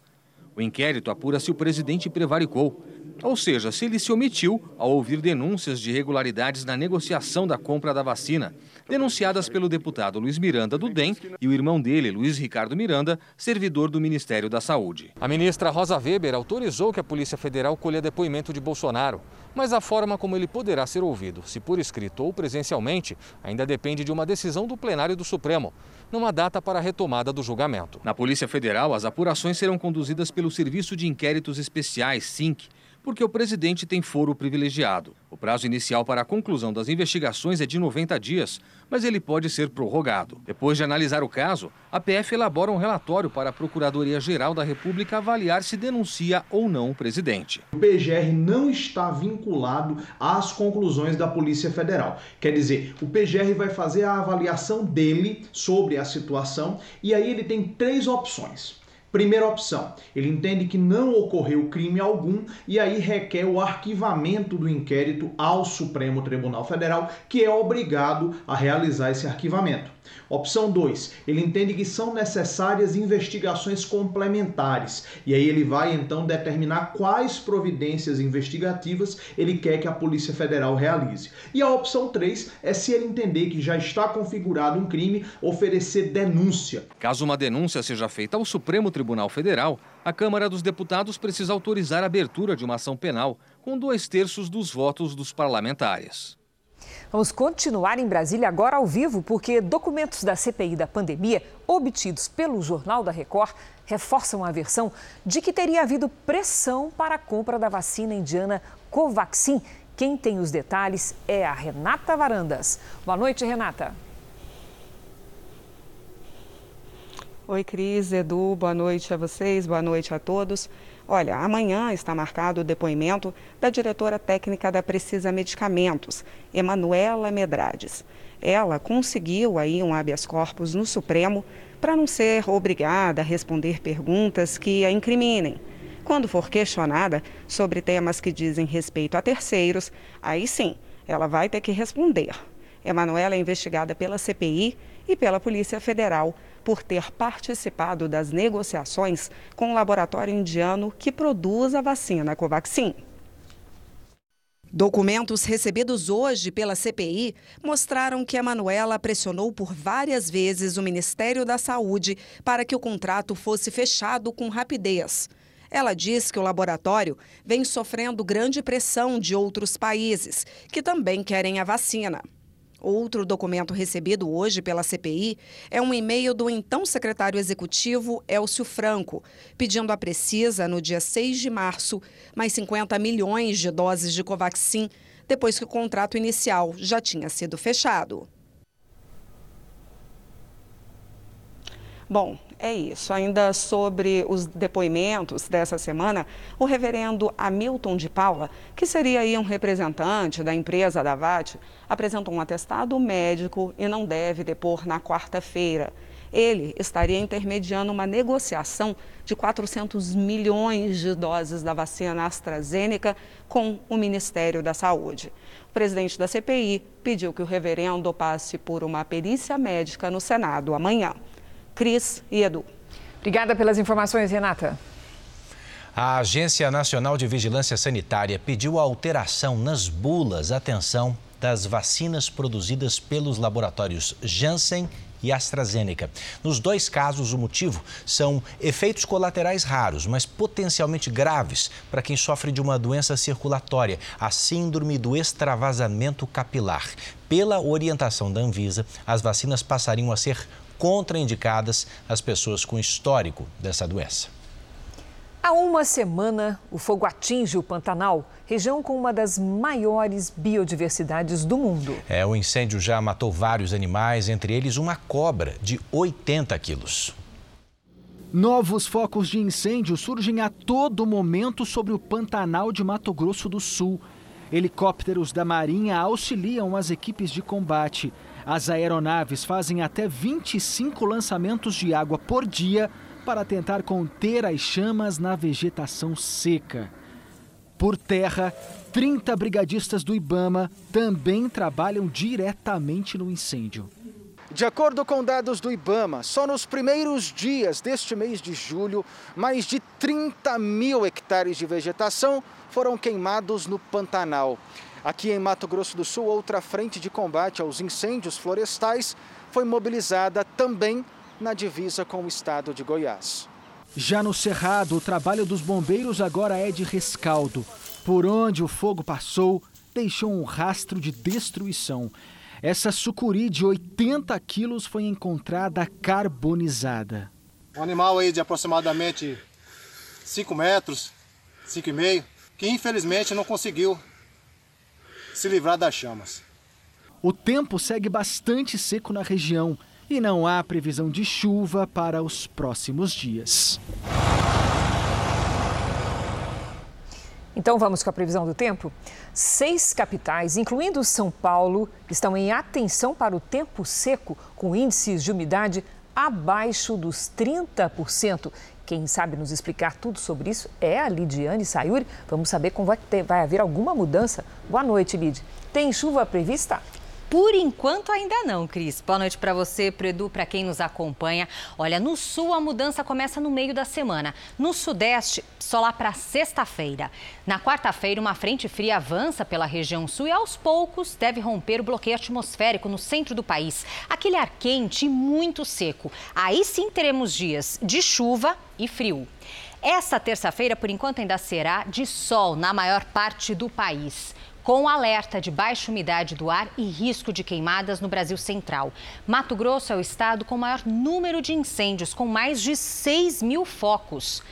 Speaker 36: O inquérito apura se o presidente prevaricou, ou seja, se ele se omitiu ao ouvir denúncias de irregularidades na negociação da compra da vacina, denunciadas pelo deputado Luiz Miranda do DEM e o irmão dele, Luiz Ricardo Miranda, servidor do Ministério da Saúde. A ministra Rosa Weber autorizou que a Polícia Federal colha depoimento de Bolsonaro, mas a forma como ele poderá ser ouvido, se por escrito ou presencialmente, ainda depende de uma decisão do plenário do Supremo numa data para a retomada do julgamento. Na Polícia Federal, as apurações serão conduzidas pelo Serviço de Inquéritos Especiais, SINC, porque o presidente tem foro privilegiado. O prazo inicial para a conclusão das investigações é de 90 dias, mas ele pode ser prorrogado. Depois de analisar o caso, a PF elabora um relatório para a Procuradoria-Geral da República avaliar se denuncia ou não o presidente.
Speaker 23: O PGR não está vinculado às conclusões da Polícia Federal. Quer dizer, o PGR vai fazer a avaliação dele sobre a situação e aí ele tem três opções
Speaker 37: Primeira opção, ele entende que não ocorreu crime algum e aí requer o arquivamento do inquérito ao Supremo Tribunal Federal, que é obrigado a realizar esse arquivamento. Opção 2, ele entende que são necessárias investigações complementares e aí ele vai então determinar quais providências investigativas ele quer que a Polícia Federal realize. E a opção 3 é se ele entender que já está configurado um crime, oferecer denúncia.
Speaker 38: Caso uma denúncia seja feita ao Supremo Tribunal Federal, a Câmara dos Deputados precisa autorizar a abertura de uma ação penal com dois terços dos votos dos parlamentares.
Speaker 2: Vamos continuar em Brasília agora ao vivo, porque documentos da CPI da pandemia, obtidos pelo Jornal da Record, reforçam a versão de que teria havido pressão para a compra da vacina indiana Covaxin. Quem tem os detalhes é a Renata Varandas. Boa noite, Renata.
Speaker 39: Oi, Cris, Edu, boa noite a vocês, boa noite a todos. Olha, amanhã está marcado o depoimento da diretora técnica da Precisa Medicamentos, Emanuela Medrades. Ela conseguiu aí um habeas corpus no Supremo para não ser obrigada a responder perguntas que a incriminem. Quando for questionada sobre temas que dizem respeito a terceiros, aí sim, ela vai ter que responder. Emanuela é investigada pela CPI e pela Polícia Federal por ter participado das negociações com o laboratório indiano que produz a vacina Covaxin. Documentos recebidos hoje pela CPI mostraram que a Manuela pressionou por várias vezes o Ministério da Saúde para que o contrato fosse fechado com rapidez. Ela diz que o laboratório vem sofrendo grande pressão de outros países, que também querem a vacina. Outro documento recebido hoje pela CPI é um e-mail do então secretário executivo Elcio Franco, pedindo à Precisa, no dia 6 de março, mais 50 milhões de doses de Covaxin, depois que o contrato inicial já tinha sido fechado. Bom, é isso. Ainda sobre os depoimentos dessa semana, o reverendo Hamilton de Paula, que seria aí um representante da empresa da VAT, apresentou um atestado médico e não deve depor na quarta-feira. Ele estaria intermediando uma negociação de 400 milhões de doses da vacina AstraZeneca com o Ministério da Saúde. O presidente da CPI pediu que o reverendo passe por uma perícia médica no Senado amanhã. Cris e Edu.
Speaker 2: Obrigada pelas informações, Renata.
Speaker 3: A Agência Nacional de Vigilância Sanitária pediu a alteração nas bulas, atenção, das vacinas produzidas pelos laboratórios Janssen e AstraZeneca. Nos dois casos, o motivo são efeitos colaterais raros, mas potencialmente graves para quem sofre de uma doença circulatória, a síndrome do extravasamento capilar. Pela orientação da Anvisa, as vacinas passariam a ser contraindicadas às pessoas com histórico dessa doença.
Speaker 2: Há uma semana, o fogo atinge o Pantanal, região com uma das maiores biodiversidades do mundo.
Speaker 3: É, o incêndio já matou vários animais, entre eles uma cobra de 80 quilos.
Speaker 36: Novos focos de incêndio surgem a todo momento sobre o Pantanal de Mato Grosso do Sul. Helicópteros da Marinha auxiliam as equipes de combate. As aeronaves fazem até 25 lançamentos de água por dia para tentar conter as chamas na vegetação seca. Por terra, 30 brigadistas do Ibama também trabalham diretamente no incêndio. De acordo com dados do Ibama, só nos primeiros dias deste mês de julho, mais de 30 mil hectares de vegetação foram queimados no Pantanal. Aqui em Mato Grosso do Sul, outra frente de combate aos incêndios florestais foi mobilizada também na divisa com o estado de Goiás. Já no Cerrado, o trabalho dos bombeiros agora é de rescaldo. Por onde o fogo passou, deixou um rastro de destruição. Essa sucuri de 80 quilos foi encontrada carbonizada.
Speaker 40: Um animal aí de aproximadamente 5 metros, 5,5, que infelizmente não conseguiu se livrar das chamas.
Speaker 36: O tempo segue bastante seco na região e não há previsão de chuva para os próximos dias.
Speaker 2: Então vamos com a previsão do tempo? Seis capitais, incluindo São Paulo, estão em atenção para o tempo seco, com índices de umidade abaixo dos 30%. Quem sabe nos explicar tudo sobre isso é a Lidiane Sayuri. Vamos saber como vai, ter, vai haver alguma mudança. Boa noite, Lid. Tem chuva prevista?
Speaker 41: Por enquanto ainda não, Cris. Boa noite para você, pro Edu, para quem nos acompanha. Olha, no sul a mudança começa no meio da semana. No sudeste, só lá para sexta-feira. Na quarta-feira, uma frente fria avança pela região sul e aos poucos deve romper o bloqueio atmosférico no centro do país. Aquele ar quente e muito seco. Aí sim teremos dias de chuva e frio. Esta terça-feira, por enquanto, ainda será de sol na maior parte do país com alerta de baixa umidade do ar e risco de queimadas no Brasil Central. Mato Grosso é o estado com maior número de incêndios, com mais de 6 mil focos.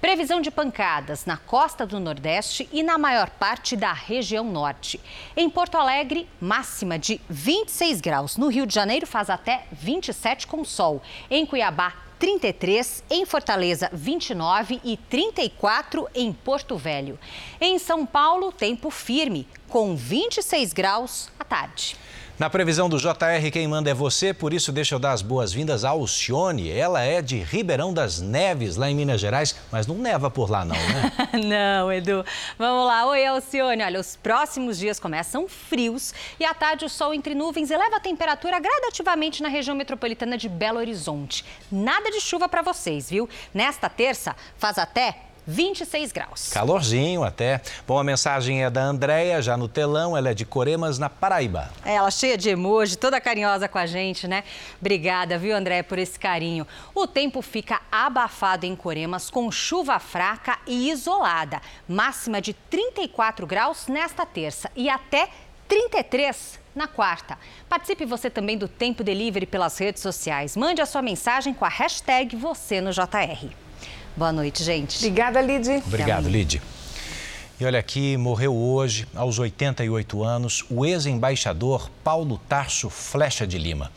Speaker 41: Previsão de pancadas na costa do Nordeste e na maior parte da região Norte. Em Porto Alegre, máxima de 26 graus. No Rio de Janeiro, faz até 27 com sol. Em Cuiabá, 33 em Fortaleza, 29 e 34 em Porto Velho. Em São Paulo, tempo firme, com 26 graus à tarde.
Speaker 3: Na previsão do JR, quem manda é você, por isso deixa eu dar as boas-vindas a Alcione. Ela é de Ribeirão das Neves, lá em Minas Gerais, mas não neva por lá não, né? [LAUGHS]
Speaker 41: não, Edu. Vamos lá. Oi, Alcione. Olha, os próximos dias começam frios e à tarde o sol entre nuvens eleva a temperatura gradativamente na região metropolitana de Belo Horizonte. Nada de chuva para vocês, viu? Nesta terça faz até 26 graus.
Speaker 3: Calorzinho até. Bom, a mensagem é da Andréia, já no telão. Ela é de Coremas, na Paraíba.
Speaker 41: É, ela cheia de emoji, toda carinhosa com a gente, né? Obrigada, viu, Andréia, por esse carinho. O tempo fica abafado em Coremas, com chuva fraca e isolada. Máxima de 34 graus nesta terça e até 33 na quarta. Participe você também do Tempo Delivery pelas redes sociais. Mande a sua mensagem com a hashtag você no JR. Boa noite, gente.
Speaker 2: Obrigada, Lid.
Speaker 3: Obrigado, Lid. E olha aqui, morreu hoje, aos 88 anos, o ex-embaixador Paulo Tarso Flecha de Lima.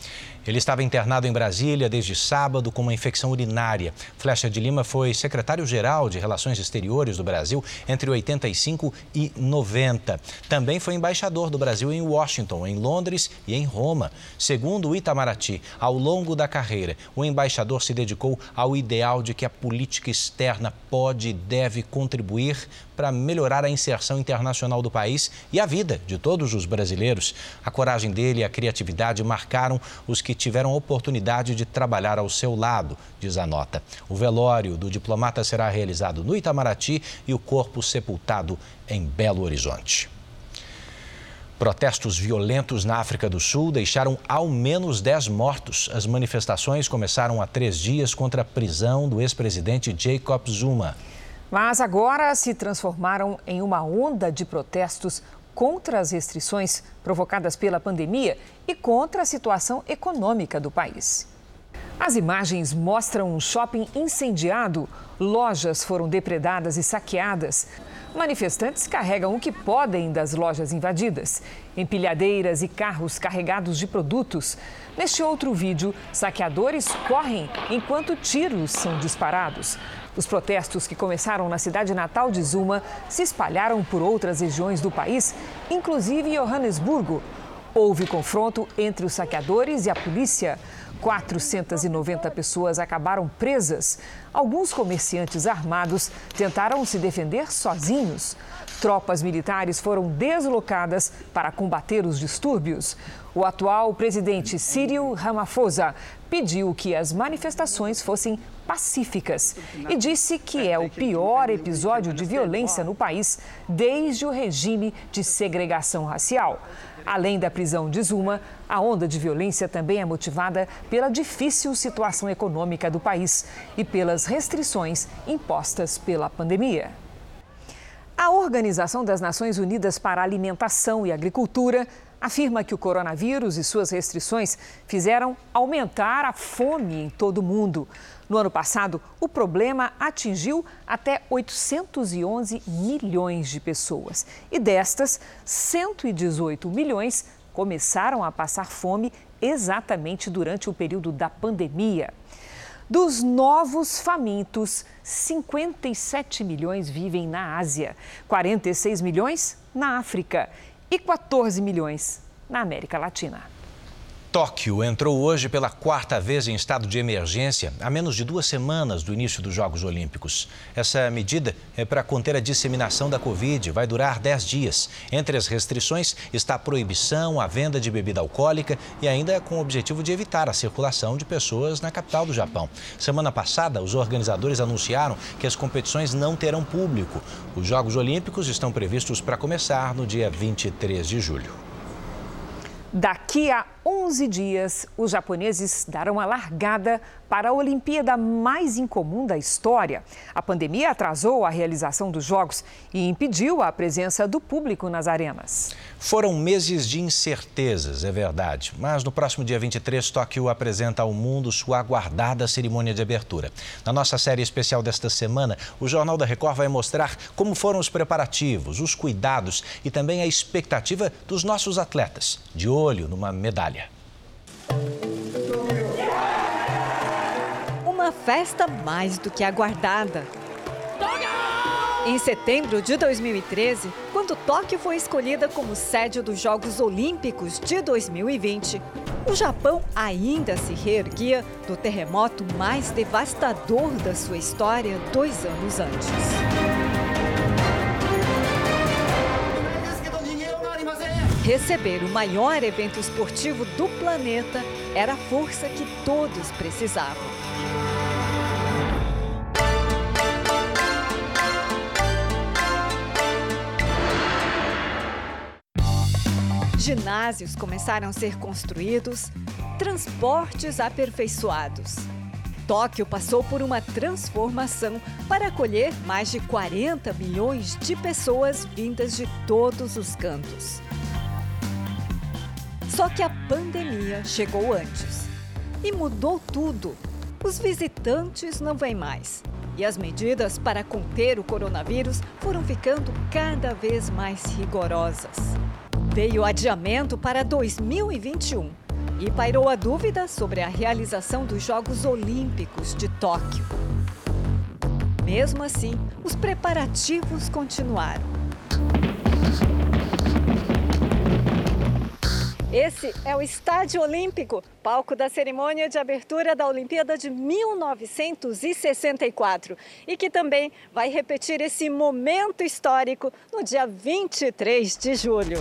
Speaker 3: Ele estava internado em Brasília desde sábado com uma infecção urinária. Flecha de Lima foi secretário-geral de Relações Exteriores do Brasil entre 85 e 90. Também foi embaixador do Brasil em Washington, em Londres e em Roma. Segundo o Itamaraty, ao longo da carreira, o embaixador se dedicou ao ideal de que a política externa pode e deve contribuir para melhorar a inserção internacional do país e a vida de todos os brasileiros. A coragem dele e a criatividade marcaram os que tiveram a oportunidade de trabalhar ao seu lado, diz a nota. O velório do diplomata será realizado no Itamaraty e o corpo sepultado em Belo Horizonte. Protestos violentos na África do Sul deixaram ao menos 10 mortos. As manifestações começaram há três dias contra a prisão do ex-presidente Jacob Zuma.
Speaker 2: Mas agora se transformaram em uma onda de protestos contra as restrições provocadas pela pandemia e contra a situação econômica do país. As imagens mostram um shopping incendiado, lojas foram depredadas e saqueadas. Manifestantes carregam o que podem das lojas invadidas, empilhadeiras e carros carregados de produtos. Neste outro vídeo, saqueadores correm enquanto tiros são disparados. Os protestos que começaram na cidade natal de Zuma se espalharam por outras regiões do país, inclusive Johannesburgo. Houve confronto entre os saqueadores e a polícia. 490 pessoas acabaram presas. Alguns comerciantes armados tentaram se defender sozinhos. Tropas militares foram deslocadas para combater os distúrbios. O atual presidente Cyril Ramaphosa pediu que as manifestações fossem pacíficas e disse que é o pior episódio de violência no país desde o regime de segregação racial. Além da prisão de Zuma, a onda de violência também é motivada pela difícil situação econômica do país e pelas restrições impostas pela pandemia. A Organização das Nações Unidas para a Alimentação e Agricultura afirma que o coronavírus e suas restrições fizeram aumentar a fome em todo o mundo. No ano passado, o problema atingiu até 811 milhões de pessoas. E destas, 118 milhões começaram a passar fome exatamente durante o período da pandemia. Dos novos famintos, 57 milhões vivem na Ásia, 46 milhões na África e 14 milhões na América Latina.
Speaker 3: Tóquio entrou hoje pela quarta vez em estado de emergência, a menos de duas semanas do início dos Jogos Olímpicos. Essa medida é para conter a disseminação da Covid, vai durar dez dias. Entre as restrições está a proibição, a venda de bebida alcoólica e ainda com o objetivo de evitar a circulação de pessoas na capital do Japão. Semana passada, os organizadores anunciaram que as competições não terão público. Os Jogos Olímpicos estão previstos para começar no dia 23 de julho.
Speaker 2: Daqui a 11 dias, os japoneses darão a largada para a Olimpíada mais incomum da história. A pandemia atrasou a realização dos Jogos e impediu a presença do público nas arenas.
Speaker 3: Foram meses de incertezas, é verdade. Mas no próximo dia 23, Tóquio apresenta ao mundo sua aguardada cerimônia de abertura. Na nossa série especial desta semana, o Jornal da Record vai mostrar como foram os preparativos, os cuidados e também a expectativa dos nossos atletas, de olho numa medalha.
Speaker 42: Uma festa mais do que aguardada. Em setembro de 2013, quando Tóquio foi escolhida como sede dos Jogos Olímpicos de 2020, o Japão ainda se reerguia do terremoto mais devastador da sua história dois anos antes. Receber o maior evento esportivo do planeta era a força que todos precisavam. Ginásios começaram a ser construídos, transportes aperfeiçoados. Tóquio passou por uma transformação para acolher mais de 40 milhões de pessoas vindas de todos os cantos. Só que a pandemia chegou antes e mudou tudo. Os visitantes não vêm mais e as medidas para conter o coronavírus foram ficando cada vez mais rigorosas. Veio adiamento para 2021 e pairou a dúvida sobre a realização dos Jogos Olímpicos de Tóquio. Mesmo assim, os preparativos continuaram. Esse é o Estádio Olímpico, palco da cerimônia de abertura da Olimpíada de 1964 e que também vai repetir esse momento histórico no dia 23 de julho.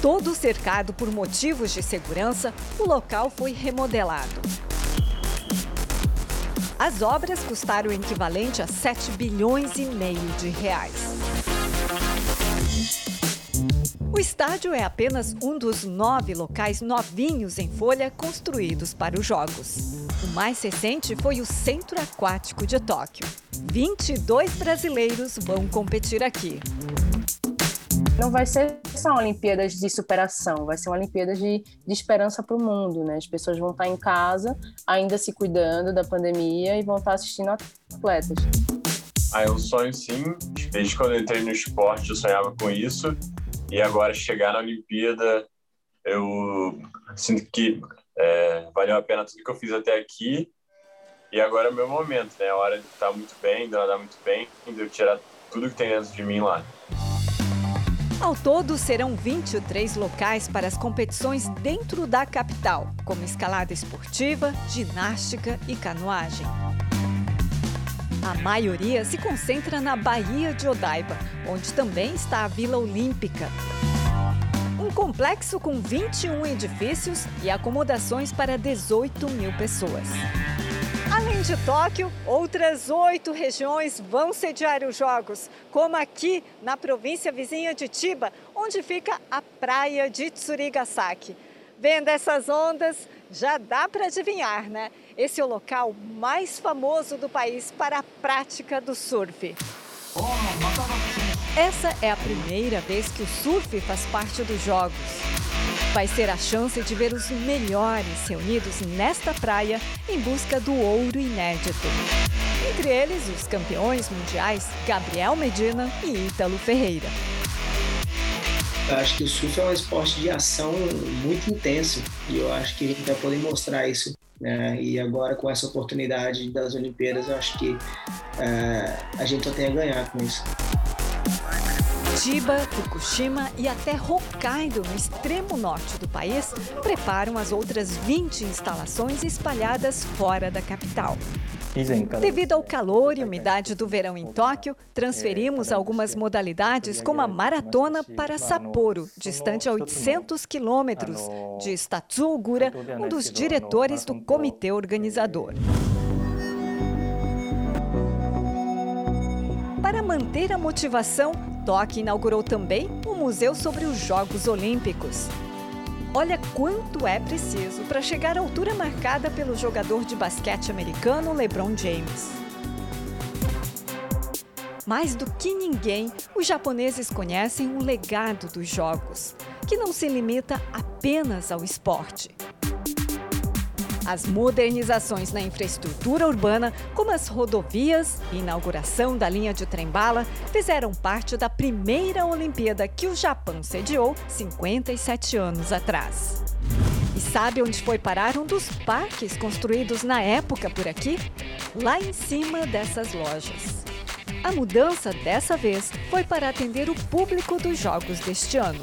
Speaker 42: Todo cercado por motivos de segurança, o local foi remodelado. As obras custaram o equivalente a 7 bilhões e meio de reais. O estádio é apenas um dos nove locais novinhos em folha construídos para os Jogos. O mais recente foi o Centro Aquático de Tóquio. 22 brasileiros vão competir aqui.
Speaker 43: Não vai ser só Olimpíadas de superação, vai ser uma Olimpíada de, de esperança para o mundo, né? As pessoas vão estar em casa, ainda se cuidando da pandemia e vão estar assistindo atletas.
Speaker 44: Ah, eu sonho sim. Desde quando eu entrei no esporte, eu sonhava com isso. E agora chegar na Olimpíada, eu sinto que é, valeu a pena tudo que eu fiz até aqui. E agora é o meu momento, né? A hora de estar muito bem, de nadar muito bem, de eu tirar tudo que tem dentro de mim lá.
Speaker 42: Ao todo, serão 23 locais para as competições dentro da capital, como escalada esportiva, ginástica e canoagem. A maioria se concentra na Baía de Odaiba, onde também está a Vila Olímpica. Um complexo com 21 edifícios e acomodações para 18 mil pessoas. Além de Tóquio, outras oito regiões vão sediar os Jogos, como aqui na província vizinha de Chiba, onde fica a praia de Tsurigasaki. Vendo essas ondas, já dá para adivinhar, né? Esse é o local mais famoso do país para a prática do surf. Essa é a primeira vez que o surf faz parte dos Jogos. Vai ser a chance de ver os melhores reunidos nesta praia em busca do ouro inédito. Entre eles, os campeões mundiais Gabriel Medina e Ítalo Ferreira.
Speaker 45: Eu acho que o surf é um esporte de ação muito intenso e eu acho que a gente vai poder mostrar isso. Né? E agora, com essa oportunidade das Olimpíadas, eu acho que uh, a gente só tem a ganhar com isso.
Speaker 42: Curitiba, Fukushima e até Hokkaido, no extremo norte do país, preparam as outras 20 instalações espalhadas fora da capital. Devido ao calor e umidade do verão em Tóquio, transferimos algumas modalidades, como a maratona, para Sapporo, distante a 800 quilômetros de Statsu Ogura, um dos diretores do comitê organizador. Para manter a motivação, Tóquio inaugurou também um museu sobre os Jogos Olímpicos. Olha quanto é preciso para chegar à altura marcada pelo jogador de basquete americano LeBron James. Mais do que ninguém, os japoneses conhecem o legado dos jogos, que não se limita apenas ao esporte. As modernizações na infraestrutura urbana, como as rodovias e inauguração da linha de trem-bala, fizeram parte da primeira Olimpíada que o Japão sediou 57 anos atrás. E sabe onde foi parar um dos parques construídos na época por aqui? Lá em cima dessas lojas. A mudança dessa vez foi para atender o público dos Jogos deste ano.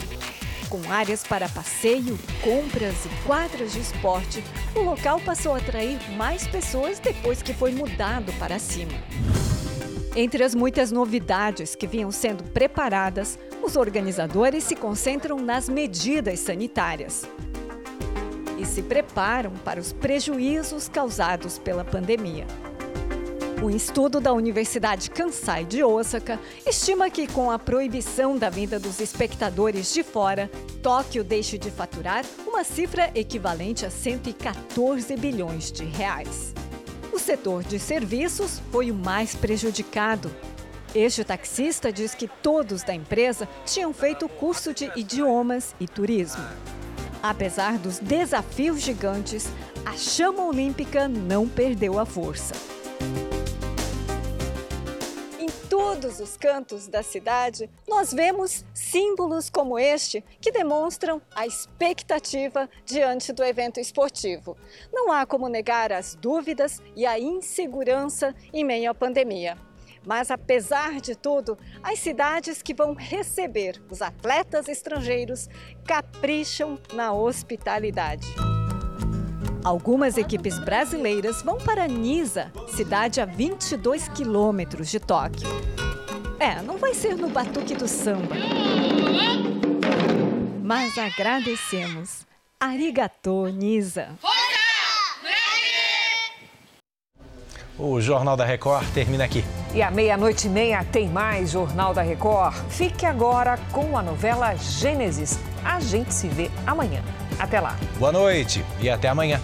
Speaker 42: Com áreas para passeio, compras e quadras de esporte, o local passou a atrair mais pessoas depois que foi mudado para cima. Entre as muitas novidades que vinham sendo preparadas, os organizadores se concentram nas medidas sanitárias e se preparam para os prejuízos causados pela pandemia. Um estudo da Universidade Kansai de Osaka estima que, com a proibição da vinda dos espectadores de fora, Tóquio deixe de faturar uma cifra equivalente a 114 bilhões de reais. O setor de serviços foi o mais prejudicado. Este taxista diz que todos da empresa tinham feito curso de idiomas e turismo. Apesar dos desafios gigantes, a chama olímpica não perdeu a força todos os cantos da cidade, nós vemos símbolos como este que demonstram a expectativa diante do evento esportivo. Não há como negar as dúvidas e a insegurança em meio à pandemia. Mas, apesar de tudo, as cidades que vão receber os atletas estrangeiros capricham na hospitalidade. Algumas equipes brasileiras vão para Nisa, cidade a 22 quilômetros de Tóquio. É, não vai ser no batuque do samba. Mas agradecemos. Arigatô, Nisa.
Speaker 3: O Jornal da Record termina aqui.
Speaker 2: E à meia-noite e meia tem mais Jornal da Record. Fique agora com a novela Gênesis. A gente se vê amanhã. Até lá.
Speaker 3: Boa noite e até amanhã.